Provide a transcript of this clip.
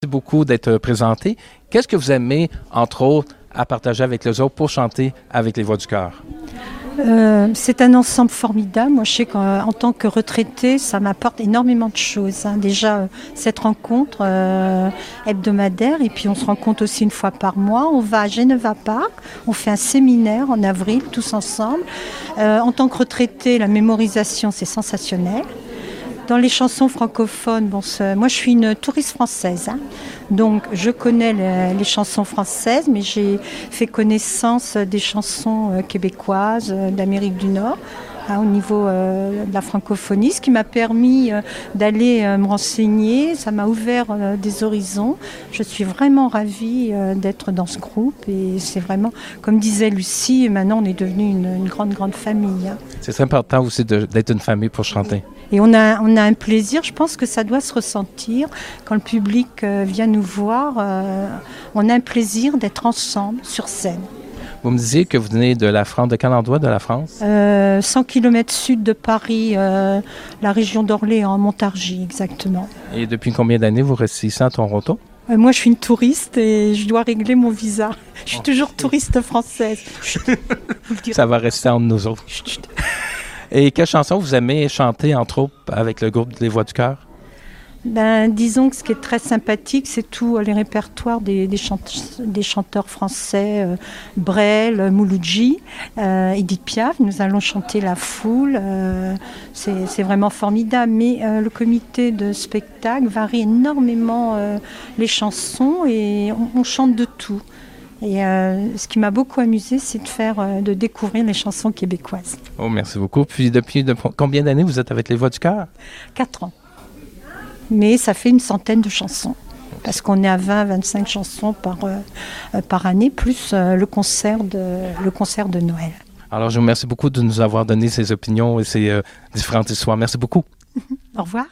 Merci beaucoup d'être présenté. Qu'est-ce que vous aimez, entre autres, à partager avec les autres pour chanter avec les voix du cœur? Euh, c'est un ensemble formidable. Moi, je sais qu'en tant que retraité, ça m'apporte énormément de choses. hein. Déjà, euh, cette rencontre euh, hebdomadaire, et puis on se rencontre aussi une fois par mois. On va à Geneva Park, on fait un séminaire en avril, tous ensemble. Euh, en tant que retraité, la mémorisation, c'est sensationnel. Dans les chansons francophones, moi je suis une touriste française, hein. donc je connais les, les chansons françaises, mais j'ai fait connaissance des chansons euh, québécoises, euh, d'Amérique du Nord, hein, au niveau euh, de la francophonie, ce qui m'a permis euh, d'aller euh, me renseigner, ça m'a ouvert des horizons. Je suis vraiment ravie d'être dans ce groupe et c'est vraiment, comme disait Lucie, maintenant on est devenu une, une grande, grande famille. hein. C'est très important aussi d'être une famille pour chanter. Et on a, on a un plaisir, je pense que ça doit se ressentir quand le public vient nous voir. on a un plaisir d'être ensemble sur scène. Vous me disiez que vous venez de la France. De quel endroit de la France? Euh, 100 km sud de Paris, euh, la région d'Orléans, Montargis exactement. Et depuis combien d'années vous restez ici à Toronto? Euh, moi, je suis une touriste et je dois régler mon visa. Je suis toujours touriste française. Ça va rester entre nous autres. Et quelle chanson vous aimez chanter en troupe avec le groupe Les Voix du Cœur? Ben, disons que ce qui est très sympathique, c'est tous les répertoires des, des, chante- des chanteurs français, euh, Brel, Mouloudji, euh, Edith Piaf. Nous allons chanter La Foule. euh, c'est vraiment formidable. Mais euh, le comité de spectacle varie énormément euh, les chansons et on, on chante de tout. Et euh, ce qui m'a beaucoup amusé, c'est de faire, euh, de découvrir les chansons québécoises. Oh, merci beaucoup. Puis depuis de- combien d'années vous êtes avec Les Voix du Cœur? Quatre ans. Mais ça fait une centaine de chansons. Parce qu'on est à 20-25 chansons par, euh, euh, par année, plus euh, le, concert de, le concert de Noël. Alors, je vous remercie beaucoup de nous avoir donné ces opinions et ces différentes histoires. Merci beaucoup. Au revoir.